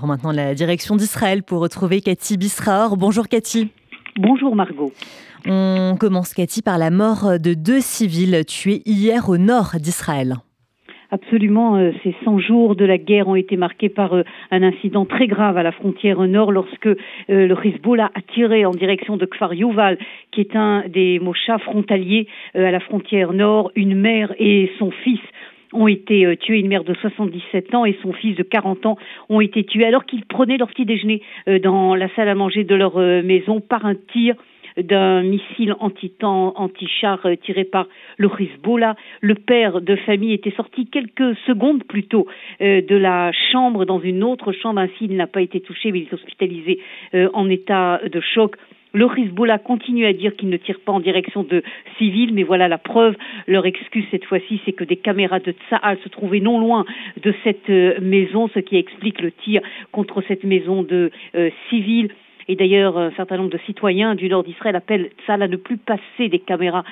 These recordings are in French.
prend maintenant la direction d'Israël pour retrouver Cathy Bisraor. Bonjour Cathy. Bonjour Margot. On commence Cathy par la mort de deux civils tués hier au nord d'Israël. Absolument, euh, ces 100 jours de la guerre ont été marqués par euh, un incident très grave à la frontière nord lorsque euh, le Hezbollah a tiré en direction de Kfar Yuval, qui est un des mochas frontaliers à la frontière nord. Une mère et son fils ont été tués, une mère de 77 ans et son fils de 40 ans ont été tués alors qu'ils prenaient leur petit déjeuner dans la salle à manger de leur maison par un tir d'un missile anti-temps, anti-char euh, tiré par le Hezbollah. Le père de famille était sorti quelques secondes plus tôt euh, de la chambre dans une autre chambre. Ainsi, il n'a pas été touché, mais il est hospitalisé euh, en état de choc. Le Hezbollah continue à dire qu'il ne tire pas en direction de civils, mais voilà la preuve. Leur excuse cette fois-ci, c'est que des caméras de Tsahal se trouvaient non loin de cette maison, ce qui explique le tir contre cette maison de civils. Et d'ailleurs, un certain nombre de citoyens du nord d'Israël appellent ça à ne plus passer des caméras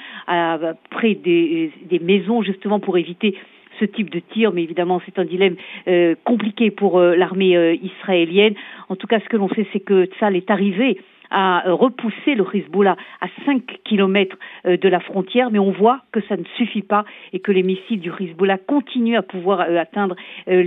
près des, maisons, justement pour éviter ce type de tir, mais évidemment c'est un dilemme euh, compliqué pour euh, l'armée euh, israélienne. En tout cas, ce que l'on sait, c'est que Tzal est arrivé à repousser le Hezbollah à 5 kilomètres de la frontière, mais on voit que ça ne suffit pas et que les missiles du Hezbollah continuent à pouvoir atteindre les,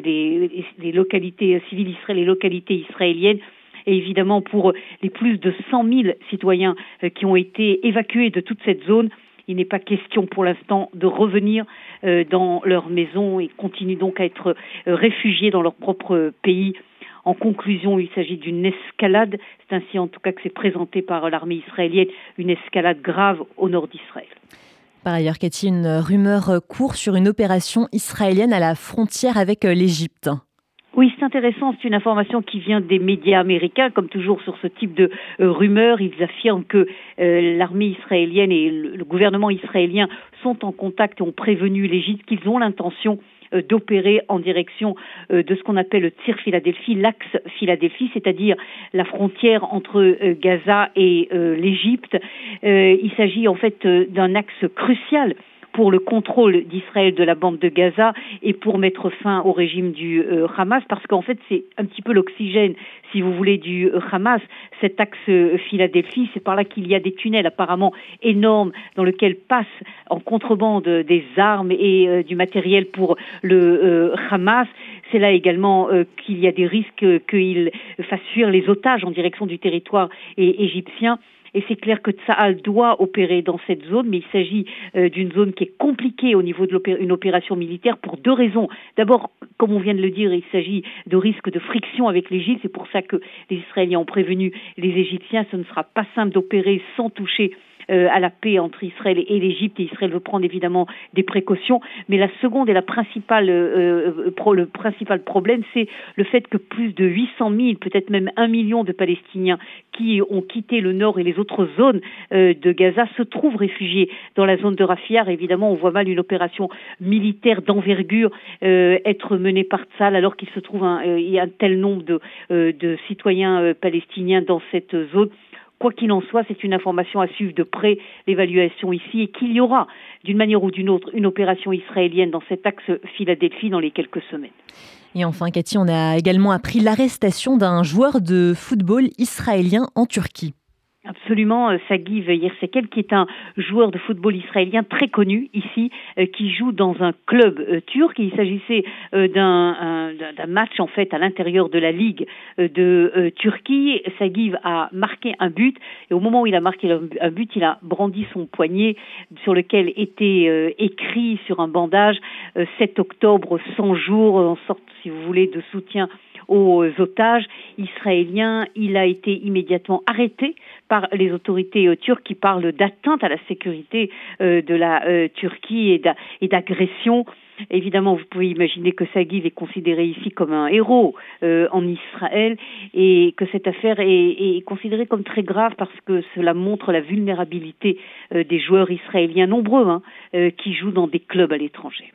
les, les, localités civiles israéliennes, les localités israéliennes et évidemment pour les plus de 100 000 citoyens euh, qui ont été évacués de toute cette zone. Il n'est pas question pour l'instant de revenir euh, dans leur maison et continuent donc à être euh, réfugiés dans leur propre pays. En conclusion, il s'agit d'une escalade. C'est ainsi en tout cas que c'est présenté par l'armée israélienne, une escalade grave au nord d'Israël. Par ailleurs, Cathy, une rumeur court sur une opération israélienne à la frontière avec l'Égypte. Oui, c'est intéressant. C'est une information qui vient des médias américains, comme toujours sur ce type de euh, rumeurs. Ils affirment que euh, l'armée israélienne et le, gouvernement israélien sont en contact et ont prévenu l'Égypte qu'ils ont l'intention euh, d'opérer en direction de ce qu'on appelle le tir Philadelphie, l'axe Philadelphie, c'est-à-dire la frontière entre Gaza et l'Égypte. il s'agit en fait d'un axe crucial pour le contrôle d'Israël de la bande de Gaza et pour mettre fin au régime du euh, Hamas, parce qu'en fait c'est un petit peu l'oxygène, si vous voulez, du euh, Hamas. Cet axe euh, Philadelphie, c'est par là qu'il y a des tunnels apparemment énormes dans lesquels passent en contrebande des armes et du matériel pour le Hamas. C'est là également qu'il y a des risques qu'il fasse fuir les otages en direction du territoire égyptien. Et c'est clair que Tsahal doit opérer dans cette zone, mais il s'agit euh, d'une zone qui est compliquée au niveau d'une opération militaire pour deux raisons. D'abord, comme on vient de le dire, il s'agit de risques de friction avec l'Égypte. C'est pour ça que les Israéliens ont prévenu les Égyptiens. Ce ne sera pas simple d'opérer sans toucher euh, à la paix entre Israël et l'Égypte. Et Israël veut prendre évidemment des précautions. Mais la seconde et la principale, euh, euh, le principal problème, c'est le fait que plus de 800 000, peut-être même un million de Palestiniens qui ont quitté le nord et les autres zones de Gaza se trouvent réfugiés dans la zone de Rafia. Évidemment, on voit mal une opération militaire d'envergure être menée par Tzal alors qu'il se trouve un, a un tel nombre de, de citoyens palestiniens dans cette zone Quoi qu'il en soit, c'est une information à suivre de près, l'évaluation ici, et qu'il y aura, d'une manière ou d'une autre, une opération israélienne dans cet axe Philadelphie dans les quelques semaines. Et enfin, Cathy, on a également appris l'arrestation d'un joueur de football israélien en Turquie. Absolument, euh, Sagiv Yersekel, qui est un joueur de football israélien très connu ici, euh, qui joue dans un club euh, turc. Il s'agissait d'un match en fait à l'intérieur de la ligue de Turquie. Sagiv a marqué un but et au moment où il a marqué un but, il a brandi son poignet sur lequel était écrit sur un bandage 7 octobre 100 jours, en sorte, si vous voulez, de soutien aux otages israéliens. Il a été immédiatement arrêté par les autorités euh, turques qui parlent d'atteinte à la sécurité euh, de la euh, Turquie et d'agression. Évidemment, vous pouvez imaginer que Sagiv est considéré ici comme un héros en Israël et que cette affaire est, considérée comme très grave parce que cela montre la vulnérabilité des joueurs israéliens nombreux hein, qui jouent dans des clubs à l'étranger.